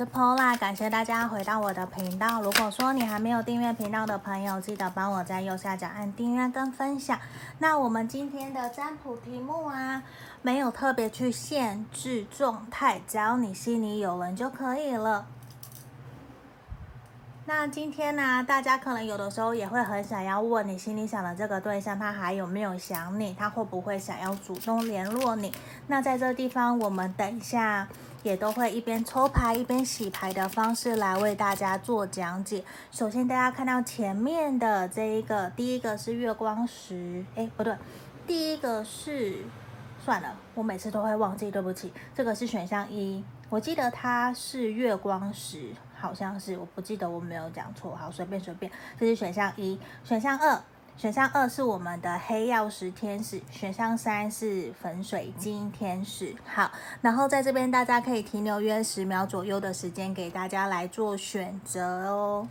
是 Pola，感谢大家回到我的频道。如果说你还没有订阅频道的朋友，记得帮我在右下角按订阅跟分享。那我们今天的占卜题目啊，没有特别去限制状态，只要你心里有人就可以了。那今天呢、大家可能有的时候也会很想要问你心里想的这个对象，他还有没有想你？他会不会想要主动联络你？那在这个地方，我们等一下也都会一边抽牌一边洗牌的方式来为大家做讲解。首先，大家看到前面的这一个，第一个是月光石，哎，不对，第一个是，算了，我每次都会忘记，对不起，这个是选项一，我记得它是月光石。好像是，我不记得我没有讲错。好，随便随便，这是选项一。选项二，选项二是我们的黑曜石天使。选项三是粉水晶天使。好，然后在这边大家可以停留约十秒左右的时间，给大家来做选择哦。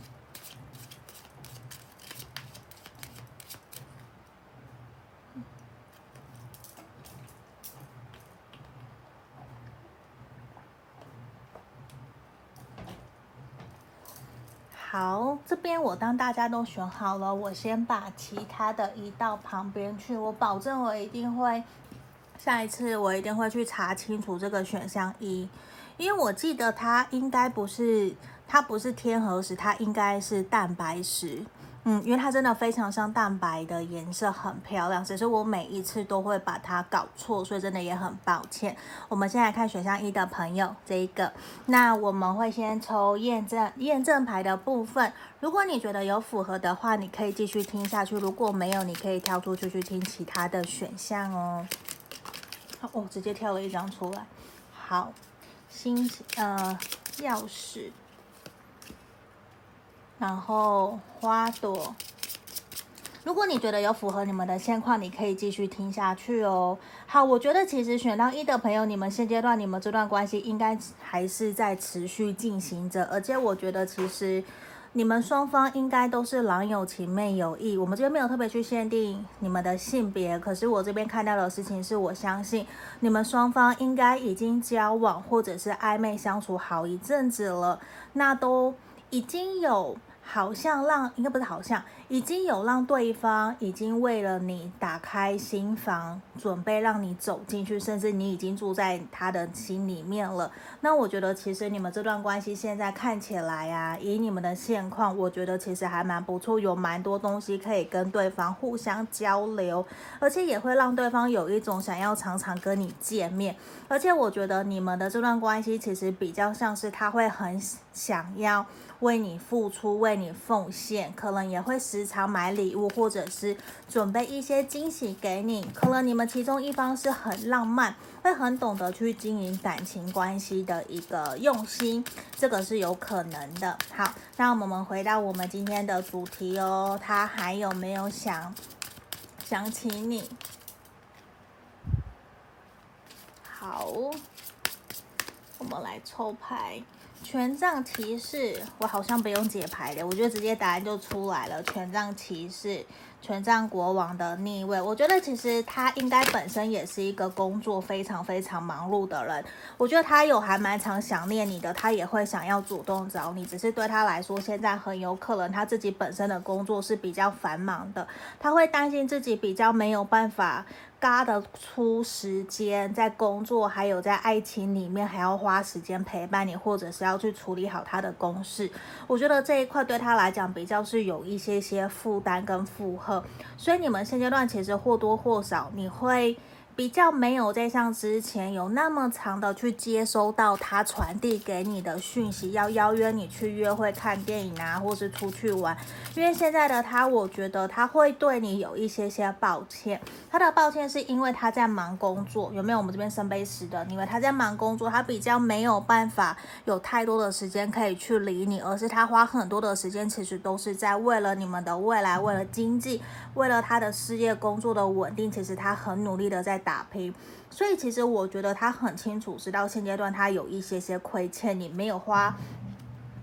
好，这边我当大家都选好了，我先把其他的移到旁边去。我保证我一定会，下一次我一定会去查清楚这个选项一，因为我记得它应该不是，它不是天河石，它应该是蛋白石。嗯，因为它真的非常像蛋白的颜色，很漂亮。只是我每一次都会把它搞错，所以真的也很抱歉。我们先来看选项一的朋友，这一个。那我们会先抽验证验证牌的部分。如果你觉得有符合的话，你可以继续听下去；如果没有，你可以跳出去去听其他的选项哦。哦，直接跳了一张出来。好，星呃钥匙。然后花朵，如果你觉得有符合你们的现况，你可以继续听下去哦。好，我觉得其实选到一的朋友，你们现阶段你们这段关系应该还是在持续进行着，而且我觉得其实你们双方应该都是郎有情妹有意。我们这边没有特别去限定你们的性别，可是我这边看到的事情是我相信你们双方应该已经交往或者是暧昧相处好一阵子了，那都已经有。好像让，应该不是好像，已经有让对方已经为了你打开心房，准备让你走进去，甚至你已经住在他的心里面了。那我觉得其实你们这段关系现在看起来啊，以你们的现况，我觉得其实还蛮不错，有蛮多东西可以跟对方互相交流，而且也会让对方有一种想要常常跟你见面。而且我觉得你们的这段关系其实比较像是他会很想要。为你付出，为你奉献，可能也会时常买礼物，或者是准备一些惊喜给你。可能你们其中一方是很浪漫，会很懂得去经营感情关系的一个用心，这个是有可能的。好，那我们回到我们今天的主题哦，他还有没有想想起你？好，我们来抽牌。权杖骑士，我好像不用解牌的，我觉得直接答案就出来了。权杖骑士，权杖国王的逆位，我觉得其实他应该本身也是一个工作非常非常忙碌的人。我觉得他有还蛮常想念你的，他也会想要主动找你，只是对他来说，现在很有可能他自己本身的工作是比较繁忙的，他会担心自己比较没有办法。嘎得出时间在工作，还有在爱情里面，还要花时间陪伴你，或者是要去处理好他的公事。我觉得这一块对他来讲比较是有一些些负担跟负荷，所以你们现阶段其实或多或少你会。比较没有在像之前有那么长的去接收到他传递给你的讯息，要邀约你去约会、看电影啊，或是出去玩。因为现在的他，我觉得他会对你有一些些抱歉。他的抱歉是因为他在忙工作，有没有？我们这边圣杯十的，因为他在忙工作，他比较没有办法有太多的时间可以去理你，而是他花很多的时间，其实都是在为了你们的未来，为了经济，为了他的事业工作的稳定，其实他很努力的在打。打拼，所以其实我觉得他很清楚，直到现阶段他有一些些亏欠你，没有花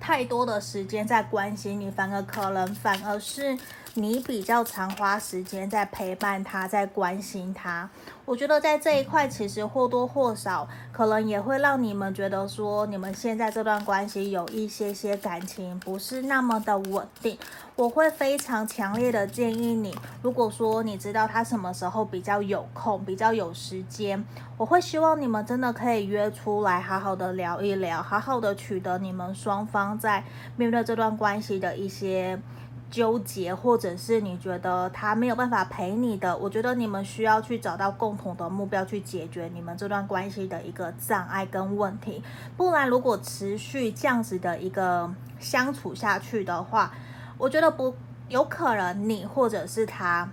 太多的时间在关心你，反而可能反而是你比较常花时间在陪伴他，在关心他。我觉得在这一块，其实或多或少可能也会让你们觉得说，你们现在这段关系有一些些感情不是那么的稳定。我会非常强烈的建议你，如果说你知道他什么时候比较有空，比较有时间，我会希望你们真的可以约出来，好好的聊一聊，好好的取得你们双方在面对这段关系的一些。纠结，或者是你觉得他没有办法陪你的，我觉得你们需要去找到共同的目标，去解决你们这段关系的一个障碍跟问题。不然，如果持续这样子的一个相处下去的话，我觉得不有可能你或者是他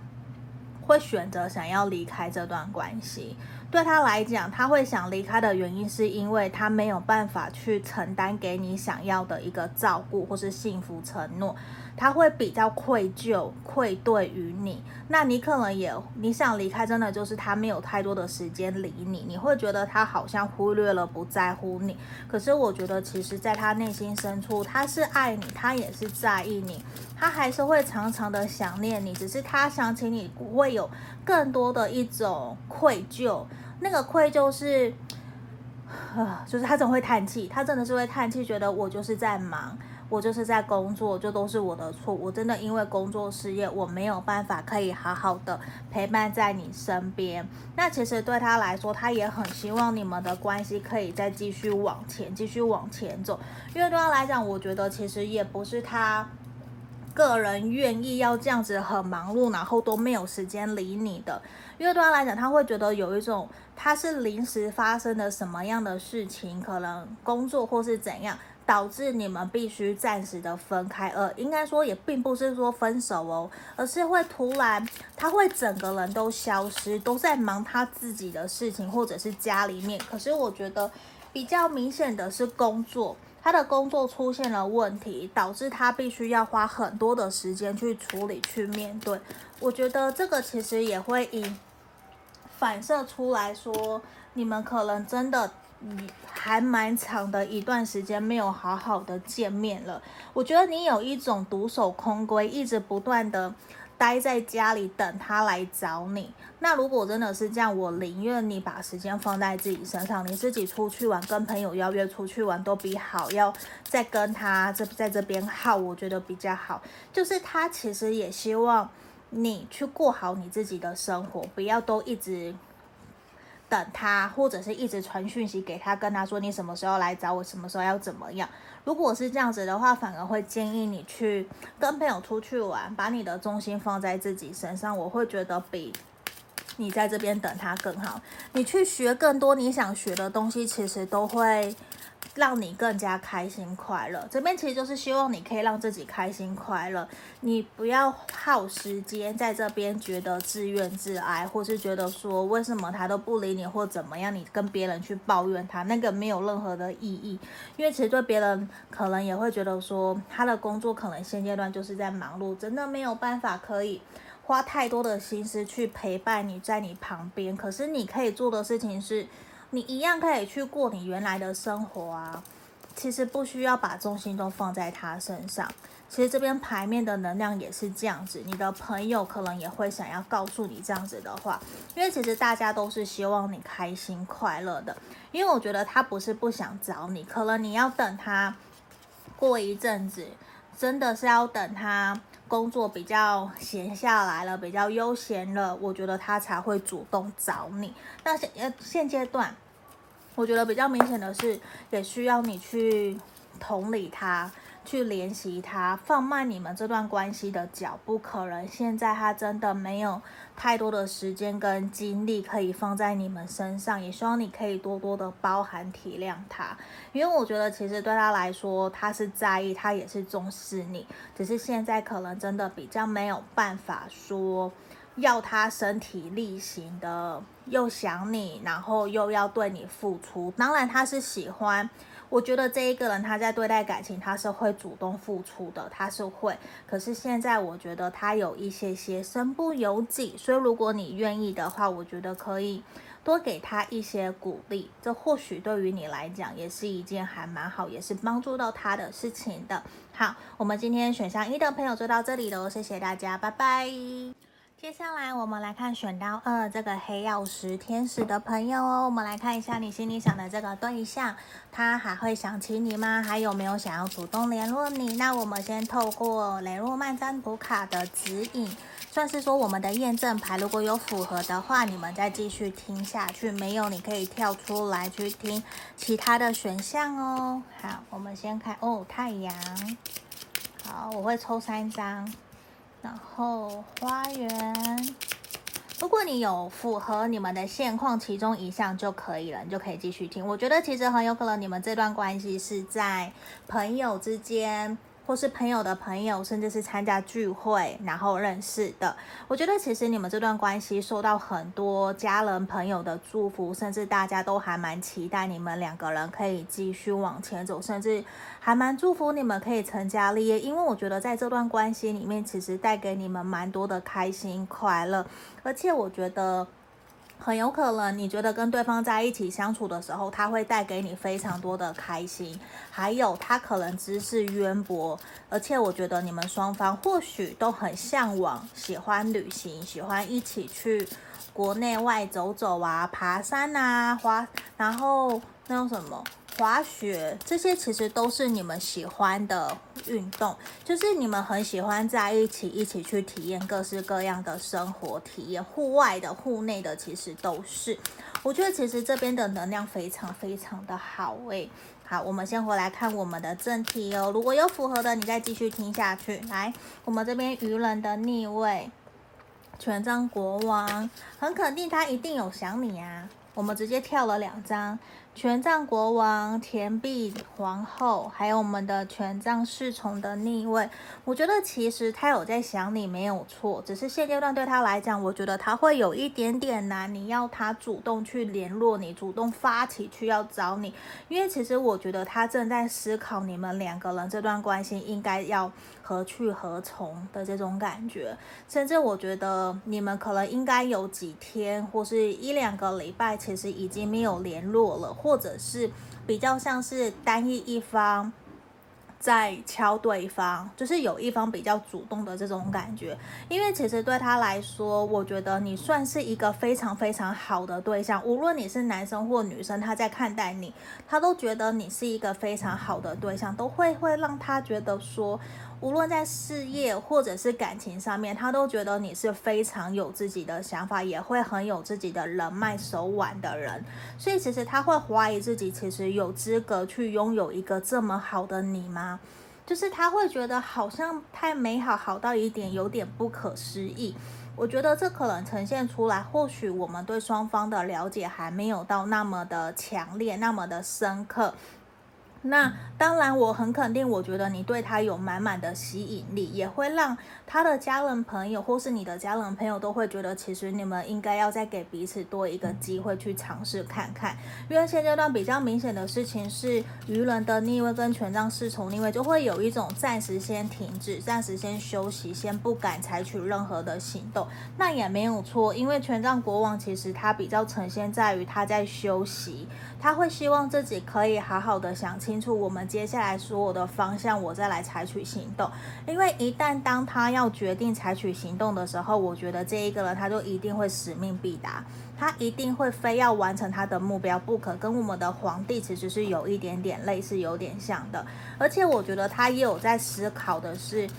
会选择想要离开这段关系。对他来讲，他会想离开的原因是因为他没有办法去承担给你想要的一个照顾或是幸福承诺。他会比较愧疚、愧对于你，那你可能也你想离开，真的就是他没有太多的时间理你，你会觉得他好像忽略了、不在乎你。可是我觉得，其实在他内心深处，他是爱你，他也是在意你，他还是会常常的想念你，只是他想起你会有更多的一种愧疚，那个愧疚是，呃，就是他总会叹气，他真的是会叹气，觉得我就是在忙。我就是在工作，就都是我的错。我真的因为工作事业，我没有办法可以好好的陪伴在你身边。那其实对他来说，他也很希望你们的关系可以再继续往前，继续往前走。因为对他来讲，我觉得其实也不是他个人愿意要这样子很忙碌，然后都没有时间理你的。因为对他来讲，他会觉得有一种他是临时发生的什么样的事情，可能工作或是怎样。导致你们必须暂时的分开，而应该说也并不是说分手哦，而是会突然他会整个人都消失，都在忙他自己的事情，或者是家里面。可是我觉得比较明显的是工作，他的工作出现了问题，导致他必须要花很多的时间去处理、去面对。我觉得这个其实也会以反射出来说，你们可能真的。你还蛮长的一段时间没有好好的见面了，我觉得你有一种独守空闺，一直不断的待在家里等他来找你。那如果真的是这样，我宁愿你把时间放在自己身上，你自己出去玩，跟朋友邀约出去玩，都比好要再跟他这在这边耗，我觉得比较好。就是他其实也希望你去过好你自己的生活，不要都一直。等他，或者是一直传讯息给他，跟他说你什么时候来找我，什么时候要怎么样。如果是这样子的话，反而会建议你去跟朋友出去玩，把你的重心放在自己身上。我会觉得比你在这边等他更好。你去学更多你想学的东西，其实都会。让你更加开心快乐，这边其实就是希望你可以让自己开心快乐，你不要耗时间在这边觉得自怨自艾，或是觉得说为什么他都不理你或怎么样，你跟别人去抱怨他，那个没有任何的意义，因为其实对别人可能也会觉得说他的工作可能现阶段就是在忙碌，真的没有办法可以花太多的心思去陪伴你在你旁边，可是你可以做的事情是。你一样可以去过你原来的生活啊，其实不需要把重心都放在他身上。其实这边牌面的能量也是这样子，你的朋友可能也会想要告诉你这样子的话，因为其实大家都是希望你开心快乐的。因为我觉得他不是不想找你，可能你要等他过一阵子，真的是要等他工作比较闲下来了，比较悠闲了，我觉得他才会主动找你。那现呃现阶段。我觉得比较明显的是，也需要你去同理他，去联系他，放慢你们这段关系的脚步。可能现在他真的没有太多的时间跟精力可以放在你们身上，也希望你可以多多的包含体谅他。因为我觉得其实对他来说，他是在意，他也是重视你，只是现在可能真的比较没有办法说。要他身体力行的，又想你，然后又要对你付出。当然，他是喜欢我觉得这一个人他在对待感情，他是会主动付出的，他是会。可是现在我觉得他有一些些身不由己，所以如果你愿意的话，我觉得可以多给他一些鼓励，这或许对于你来讲也是一件还蛮好，也是帮助到他的事情的。好，我们今天选项一的朋友就到这里喽，谢谢大家，拜拜。接下来我们来看选到二这个黑曜石天使的朋友哦，我们来看一下你心里想的这个对象，他还会想起你吗？还有没有想要主动联络你？那我们先透过雷诺曼占卜卡的指引，算是说我们的验证牌，如果有符合的话，你们再继续听下去；没有，你可以跳出来去听其他的选项哦。好，我们先看哦，太阳。好，我会抽三张。然后花园，如果你有符合你们的现况其中一项就可以了，你就可以继续听。我觉得其实很有可能你们这段关系是在朋友之间。或是朋友的朋友，甚至是参加聚会然后认识的。我觉得其实你们这段关系受到很多家人朋友的祝福，甚至大家都还蛮期待你们两个人可以继续往前走，甚至还蛮祝福你们可以成家立业。因为我觉得在这段关系里面，其实带给你们蛮多的开心快乐，而且我觉得。很有可能，你觉得跟对方在一起相处的时候，他会带给你非常多的开心，还有他可能知识渊博，而且我觉得你们双方或许都很向往，喜欢旅行，喜欢一起去国内外走走啊，爬山啊，花，然后那种什么。滑雪这些其实都是你们喜欢的运动，就是你们很喜欢在一起一起去体验各式各样的生活体验，户外的、户内的其实都是。我觉得其实这边的能量非常非常的好诶。好，我们先回来看我们的正题哦。如果有符合的，你再继续听下去。来，我们这边愚人的逆位，权杖国王，很肯定他一定有想你啊。我们直接跳了两张。权杖国王、钱币皇后，还有我们的权杖侍从的逆位，我觉得其实他有在想你，没有错。只是现阶段对他来讲，我觉得他会有一点点难。你要他主动去联络你，主动发起去要找你，因为其实我觉得他正在思考你们两个人这段关系应该要何去何从的这种感觉。甚至我觉得你们可能应该有几天或是一两个礼拜，其实已经没有联络了。或者是比较像是单一一方在敲对方，就是有一方比较主动的这种感觉。因为其实对他来说，我觉得你算是一个非常非常好的对象。无论你是男生或女生，他在看待你，他都觉得你是一个非常好的对象，都会会让他觉得说。无论在事业或者是感情上面，他都觉得你是非常有自己的想法，也会很有自己的人脉手腕的人。所以其实他会怀疑自己，其实有资格去拥有一个这么好的你吗？就是他会觉得好像太美好，好到一点有点不可思议。我觉得这可能呈现出来，或许我们对双方的了解还没有到那么的强烈，那么的深刻。那当然，我很肯定，我觉得你对他有满满的吸引力，也会让他的家人朋友或是你的家人朋友都会觉得，其实你们应该要再给彼此多一个机会去尝试看看。因为现阶段比较明显的事情是，愚人的逆位跟权杖侍从逆位就会有一种暂时先停止、暂时先休息、先不敢采取任何的行动。那也没有错，因为权杖国王其实他比较呈现在于他在休息。他会希望自己可以好好的想清清楚我们接下来所有的方向，我再来采取行动。因为一旦当他要决定采取行动的时候，我觉得这一个人他就一定会使命必达，他一定会非要完成他的目标不可。跟我们的皇帝其实是有一点点类似，有点像的。而且我觉得他也有在思考的是。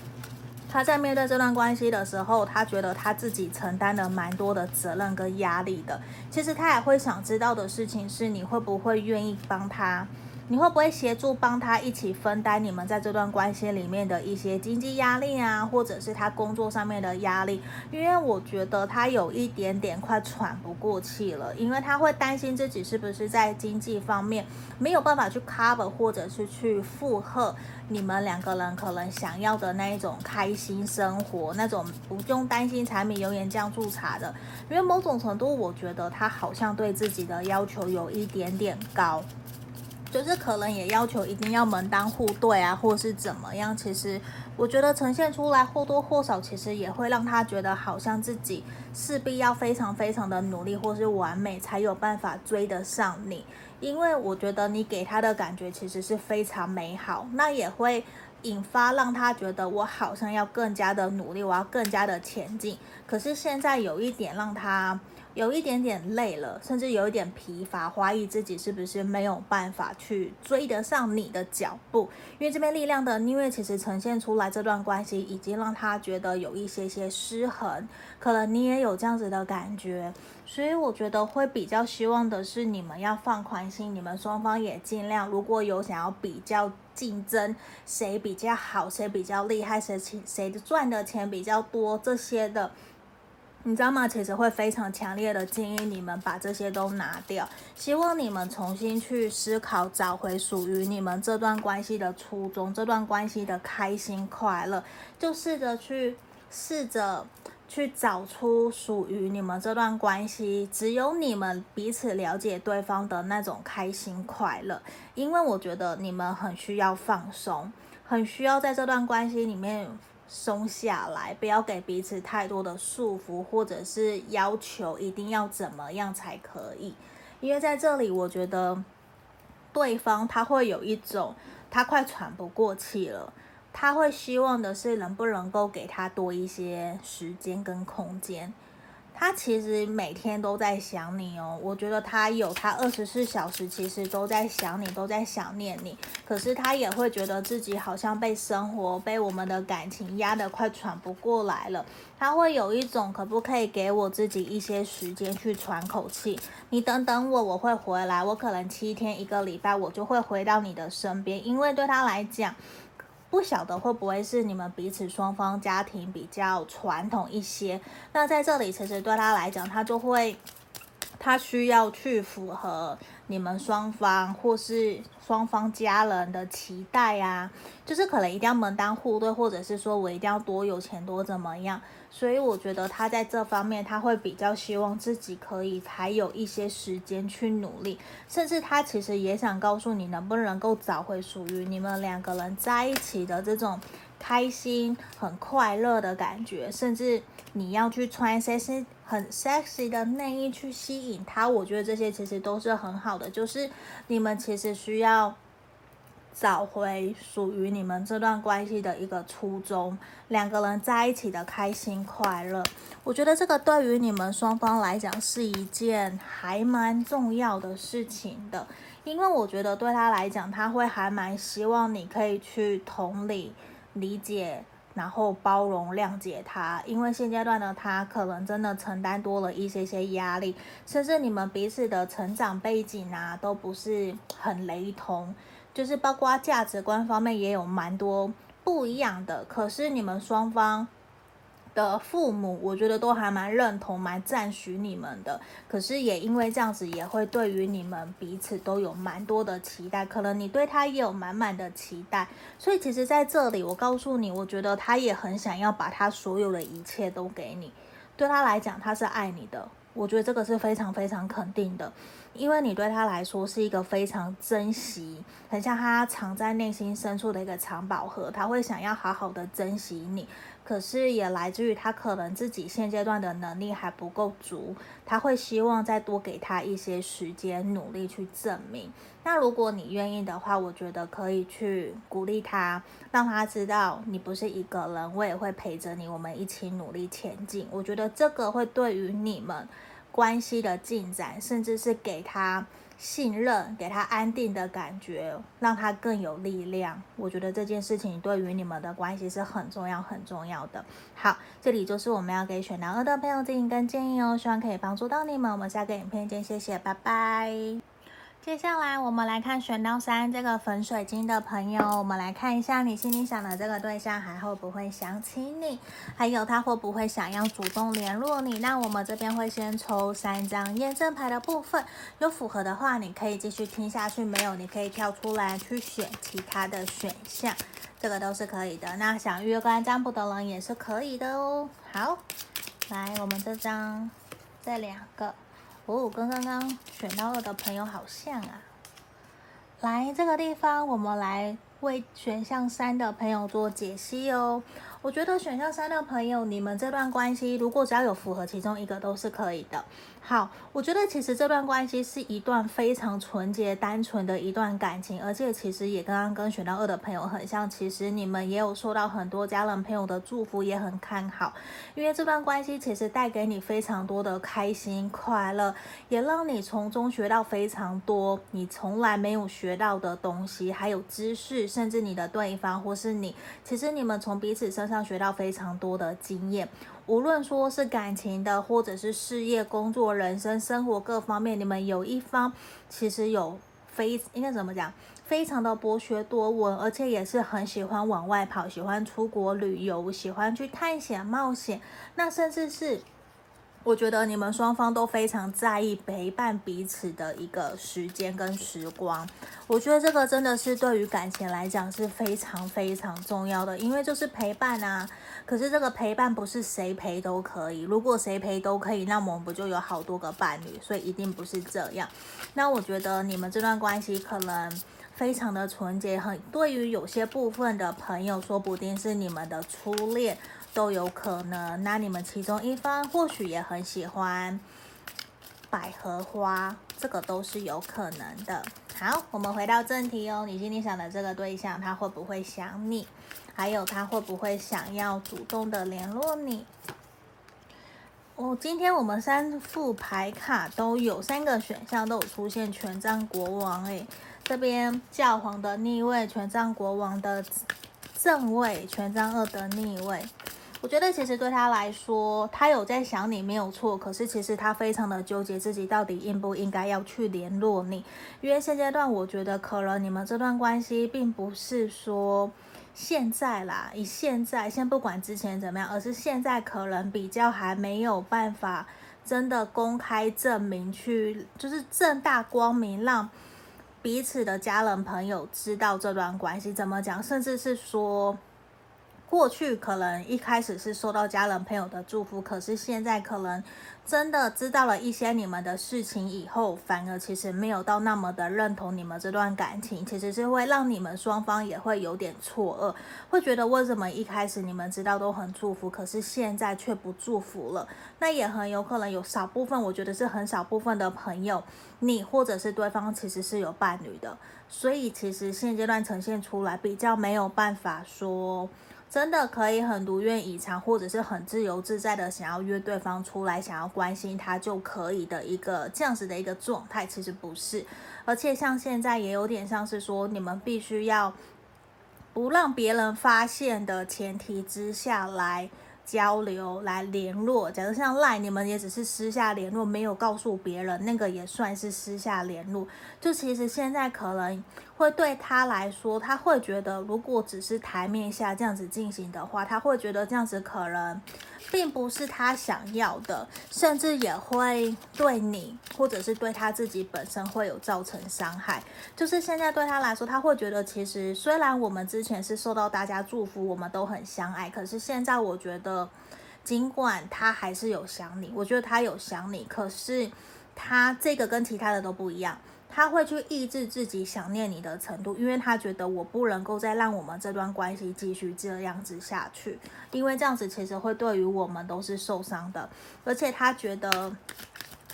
他在面对这段关系的时候，他觉得他自己承担了蛮多的责任跟压力的。其实他也会想知道的事情是，你会不会愿意帮他？你会不会协助帮他一起分担你们在这段关系里面的一些经济压力啊，或者是他工作上面的压力？因为我觉得他有一点点快喘不过气了，因为他会担心自己是不是在经济方面没有办法去 cover，或者是去负荷你们两个人可能想要的那一种开心生活，那种不用担心柴米油盐酱醋茶的。因为某种程度，我觉得他好像对自己的要求有一点点高。就是可能也要求一定要门当户对啊，或是怎么样。其实我觉得呈现出来或多或少，其实也会让他觉得好像自己势必要非常非常的努力或是完美，才有办法追得上你。因为我觉得你给他的感觉其实是非常美好，那也会引发让他觉得我好像要更加的努力，我要更加的前进。可是现在有一点让他。有一点点累了，甚至有一点疲乏，怀疑自己是不是没有办法去追得上你的脚步。因为这边力量的逆位其实呈现出来，这段关系已经让他觉得有一些些失衡，可能你也有这样子的感觉。所以我觉得会比较希望的是，你们要放宽心，你们双方也尽量，如果有想要比较竞争，谁比较好，谁比较厉害，谁谁赚的钱比较多这些的。你知道吗？其实会非常强烈的建议你们把这些都拿掉，希望你们重新去思考，找回属于你们这段关系的初衷，这段关系的开心快乐，就试着去试着去找出属于你们这段关系，只有你们彼此了解对方的那种开心快乐。因为我觉得你们很需要放松，很需要在这段关系里面。松下来，不要给彼此太多的束缚，或者是要求一定要怎么样才可以。因为在这里，我觉得对方他会有一种他快喘不过气了，他会希望的是能不能够给他多一些时间跟空间。他其实每天都在想你哦，我觉得他有他二十四小时，其实都在想你，都在想念你。可是他也会觉得自己好像被生活、被我们的感情压得快喘不过来了。他会有一种可不可以给我自己一些时间去喘口气？你等等我，我会回来。我可能七天、一个礼拜，我就会回到你的身边，因为对他来讲。不晓得会不会是你们彼此双方家庭比较传统一些？那在这里，其实对他来讲，他就会，他需要去符合你们双方或是双方家人的期待啊，就是可能一定要门当户对，或者是说我一定要多有钱多怎么样。所以我觉得他在这方面，他会比较希望自己可以还有一些时间去努力，甚至他其实也想告诉你，能不能够找回属于你们两个人在一起的这种开心、很快乐的感觉，甚至你要去穿 sexy、很 sexy 的内衣去吸引他，我觉得这些其实都是很好的，就是你们其实需要。找回属于你们这段关系的一个初衷，两个人在一起的开心快乐，我觉得这个对于你们双方来讲是一件还蛮重要的事情的，因为我觉得对他来讲，他会还蛮希望你可以去同理、理解，然后包容、谅解他，因为现阶段的他可能真的承担多了一些些压力，甚至你们彼此的成长背景啊都不是很雷同。就是包括价值观方面也有蛮多不一样的，可是你们双方的父母，我觉得都还蛮认同、蛮赞许你们的。可是也因为这样子，也会对于你们彼此都有蛮多的期待，可能你对他也有满满的期待。所以其实在这里，我告诉你，我觉得他也很想要把他所有的一切都给你。对他来讲，他是爱你的，我觉得这个是非常非常肯定的。因为你对他来说是一个非常珍惜，很像他藏在内心深处的一个藏宝盒，他会想要好好的珍惜你。可是也来自于他可能自己现阶段的能力还不够足，他会希望再多给他一些时间，努力去证明。那如果你愿意的话，我觉得可以去鼓励他，让他知道你不是一个人，我也会陪着你，我们一起努力前进。我觉得这个会对于你们。关系的进展，甚至是给他信任、给他安定的感觉，让他更有力量。我觉得这件事情对于你们的关系是很重要、很重要的。好，这里就是我们要给选到二的朋友建议跟建议哦，希望可以帮助到你们。我们下个影片见，谢谢，拜拜。接下来我们来看选到三这个粉水晶的朋友，我们来看一下你心里想的这个对象还会不会想起你，还有他会不会想要主动联络你？那我们这边会先抽三张验证牌的部分，有符合的话你可以继续听下去，没有你可以跳出来去选其他的选项，这个都是可以的。那想预约个占卜的人也是可以的哦。好，来我们这张这两个。哦，跟刚刚选到二的朋友好像啊，来这个地方，我们来为选项三的朋友做解析哦。我觉得选项三的朋友，你们这段关系如果只要有符合其中一个都是可以的。好，我觉得其实这段关系是一段非常纯洁、单纯的一段感情，而且其实也刚刚跟选到二的朋友很像。其实你们也有受到很多家人朋友的祝福，也很看好，因为这段关系其实带给你非常多的开心、快乐，也让你从中学到非常多你从来没有学到的东西，还有知识，甚至你的对方或是你，其实你们从彼此身上学到非常多的经验。无论说是感情的，或者是事业、工作、人生、生活各方面，你们有一方其实有非应该怎么讲，非常的博学多闻，而且也是很喜欢往外跑，喜欢出国旅游，喜欢去探险冒险，那甚至是。我觉得你们双方都非常在意陪伴彼此的一个时间跟时光。我觉得这个真的是对于感情来讲是非常非常重要的，因为就是陪伴啊。可是这个陪伴不是谁陪都可以，如果谁陪都可以，那我们不就有好多个伴侣？所以一定不是这样。那我觉得你们这段关系可能非常的纯洁，很对于有些部分的朋友，说不定是你们的初恋。都有可能，那你们其中一方或许也很喜欢百合花，这个都是有可能的。好，我们回到正题哦，你心里想的这个对象，他会不会想你？还有他会不会想要主动的联络你？哦，今天我们三副牌卡都有三个选项都有出现权杖国王，诶，这边教皇的逆位，权杖国王的正位，权杖二的逆位。我觉得其实对他来说，他有在想你没有错，可是其实他非常的纠结自己到底应不应该要去联络你，因为现阶段我觉得可能你们这段关系并不是说现在啦，以现在先不管之前怎么样，而是现在可能比较还没有办法真的公开证明去，就是正大光明让彼此的家人朋友知道这段关系怎么讲，甚至是说。过去可能一开始是受到家人朋友的祝福，可是现在可能真的知道了一些你们的事情以后，反而其实没有到那么的认同你们这段感情，其实是会让你们双方也会有点错愕，会觉得为什么一开始你们知道都很祝福，可是现在却不祝福了？那也很有可能有少部分，我觉得是很少部分的朋友，你或者是对方其实是有伴侣的，所以其实现阶段呈现出来比较没有办法说。真的可以很如愿以偿，或者是很自由自在的想要约对方出来，想要关心他就可以的一个这样子的一个状态，其实不是。而且像现在也有点像是说，你们必须要不让别人发现的前提之下来交流、来联络。假如像赖，你们也只是私下联络，没有告诉别人，那个也算是私下联络。就其实现在可能。会对他来说，他会觉得，如果只是台面下这样子进行的话，他会觉得这样子可能并不是他想要的，甚至也会对你或者是对他自己本身会有造成伤害。就是现在对他来说，他会觉得，其实虽然我们之前是受到大家祝福，我们都很相爱，可是现在我觉得，尽管他还是有想你，我觉得他有想你，可是他这个跟其他的都不一样。他会去抑制自己想念你的程度，因为他觉得我不能够再让我们这段关系继续这样子下去，因为这样子其实会对于我们都是受伤的，而且他觉得。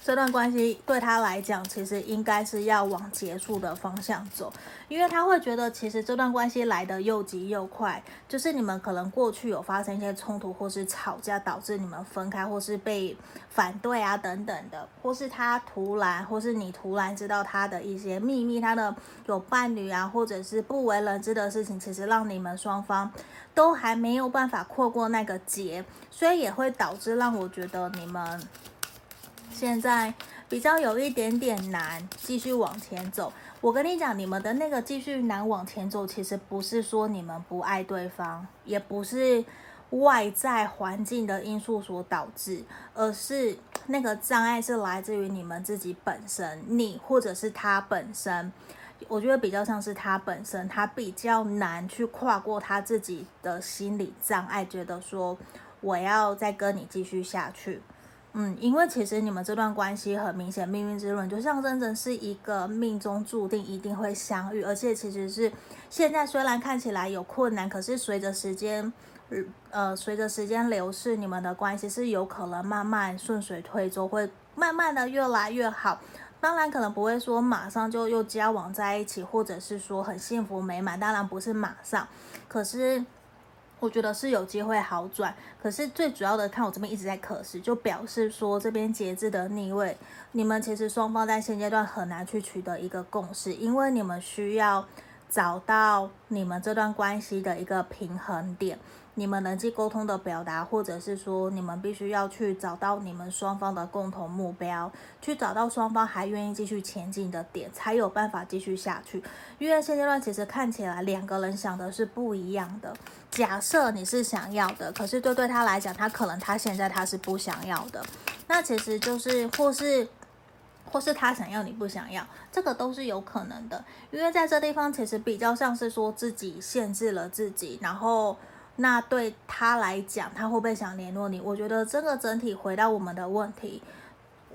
这段关系对他来讲，其实应该是要往结束的方向走，因为他会觉得，其实这段关系来得又急又快，就是你们可能过去有发生一些冲突或是吵架，导致你们分开，或是被反对啊等等的，或是他突然，或是你突然知道他的一些秘密，他的有伴侣啊，或者是不为人知的事情，其实让你们双方都还没有办法跨过那个结，所以也会导致让我觉得你们。现在比较有一点点难继续往前走。我跟你讲，你们的那个继续难往前走，其实不是说你们不爱对方，也不是外在环境的因素所导致，而是那个障碍是来自于你们自己本身，你或者是他本身。我觉得比较像是他本身，他比较难去跨过他自己的心理障碍，觉得说我要再跟你继续下去。嗯，因为其实你们这段关系很明显，命运之轮就象征着是一个命中注定一定会相遇，而且其实是现在虽然看起来有困难，可是随着时间，呃，随着时间流逝，你们的关系是有可能慢慢顺水推舟，会慢慢的越来越好。当然可能不会说马上就又交往在一起，或者是说很幸福美满，当然不是马上，可是。我觉得是有机会好转，可是最主要的看我这边一直在可是，就表示说这边节制的逆位，你们其实双方在现阶段很难去取得一个共识，因为你们需要找到你们这段关系的一个平衡点。你们人际沟通的表达，或者是说你们必须要去找到你们双方的共同目标，去找到双方还愿意继续前进的点，才有办法继续下去。因为现阶段其实看起来两个人想的是不一样的。假设你是想要的，可是对对他来讲，他可能他现在他是不想要的。那其实就是或是或是他想要你不想要，这个都是有可能的。因为在这地方其实比较像是说自己限制了自己，然后。那对他来讲，他会不会想联络你？我觉得这个整体回到我们的问题，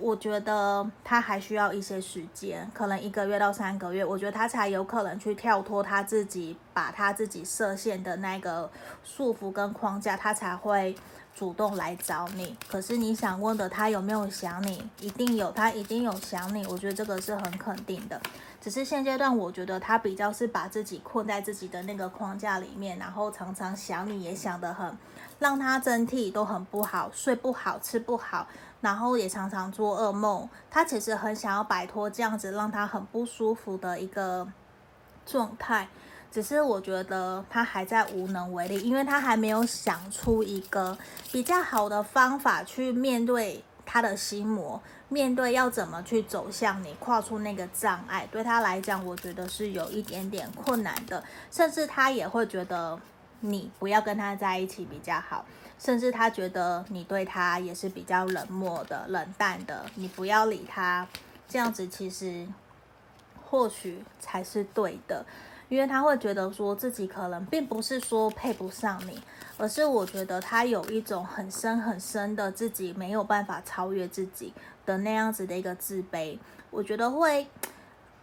我觉得他还需要一些时间，可能一个月到三个月，我觉得他才有可能去跳脱他自己，把他自己设限的那个束缚跟框架，他才会主动来找你。可是你想问的，他有没有想你？一定有，他一定有想你。我觉得这个是很肯定的。只是现阶段，我觉得他比较是把自己困在自己的那个框架里面，然后常常想你，也想得很，让他整体都很不好，睡不好，吃不好，然后也常常做噩梦。他其实很想要摆脱这样子让他很不舒服的一个状态，只是我觉得他还在无能为力，因为他还没有想出一个比较好的方法去面对他的心魔。面对要怎么去走向你，跨出那个障碍，对他来讲，我觉得是有一点点困难的，甚至他也会觉得你不要跟他在一起比较好，甚至他觉得你对他也是比较冷漠的、冷淡的，你不要理他，这样子其实或许才是对的，因为他会觉得说自己可能并不是说配不上你，而是我觉得他有一种很深很深的自己没有办法超越自己。的那样子的一个自卑，我觉得会，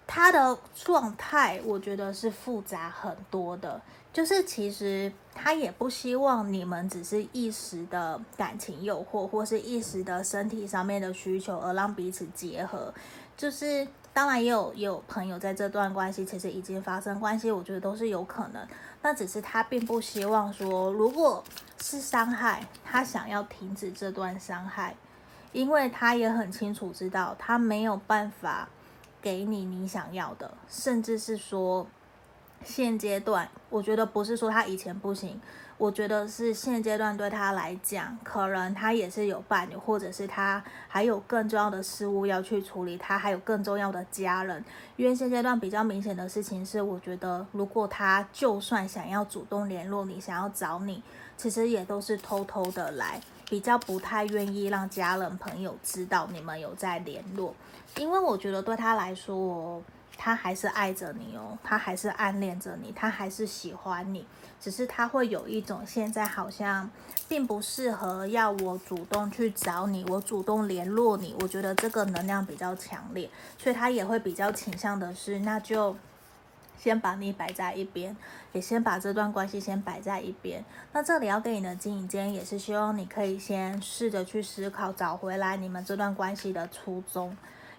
他的状态，我觉得是复杂很多的。就是其实他也不希望你们只是一时的感情诱惑，或是一时的身体上面的需求而让彼此结合。就是当然也有有朋友在这段关系其实已经发生关系，我觉得都是有可能。那只是他并不希望说，如果是伤害，他想要停止这段伤害。因为他也很清楚知道，他没有办法给你你想要的，甚至是说现阶段，我觉得不是说他以前不行，我觉得是现阶段对他来讲，可能他也是有伴侣，或者是他还有更重要的事物要去处理，他还有更重要的家人。因为现阶段比较明显的事情是，我觉得如果他就算想要主动联络你，想要找你，其实也都是偷偷的来。比较不太愿意让家人朋友知道你们有在联络，因为我觉得对他来说，他还是爱着你哦，他还是暗恋着你，他还是喜欢你，只是他会有一种现在好像并不适合要我主动去找你，我主动联络你，我觉得这个能量比较强烈，所以他也会比较倾向的是，那就。先把你摆在一边，也先把这段关系先摆在一边。那这里要给你的经营间，也是希望你可以先试着去思考，找回来你们这段关系的初衷。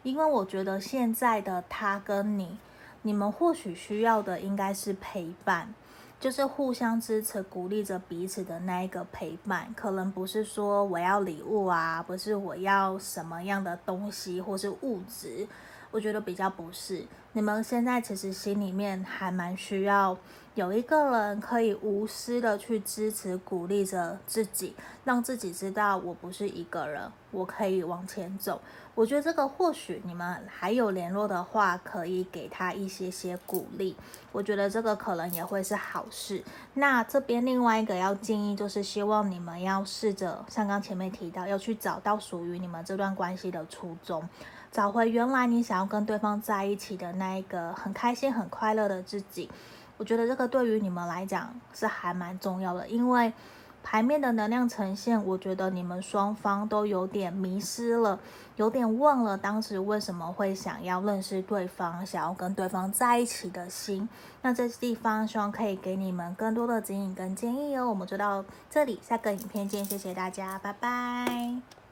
因为我觉得现在的他跟你，你们或许需要的应该是陪伴，就是互相支持、鼓励着彼此的那一个陪伴。可能不是说我要礼物啊，不是我要什么样的东西或是物质。我觉得比较不是，你们现在其实心里面还蛮需要有一个人可以无私的去支持、鼓励着自己，让自己知道我不是一个人，我可以往前走。我觉得这个或许你们还有联络的话，可以给他一些些鼓励。我觉得这个可能也会是好事。那这边另外一个要建议就是，希望你们要试着像刚前面提到，要去找到属于你们这段关系的初衷。找回原来你想要跟对方在一起的那一个很开心、很快乐的自己，我觉得这个对于你们来讲是还蛮重要的，因为牌面的能量呈现，我觉得你们双方都有点迷失了，有点忘了当时为什么会想要认识对方，想要跟对方在一起的心。那这地方希望可以给你们更多的指引跟建议哦。我们就到这里，下个影片见，谢谢大家，拜拜。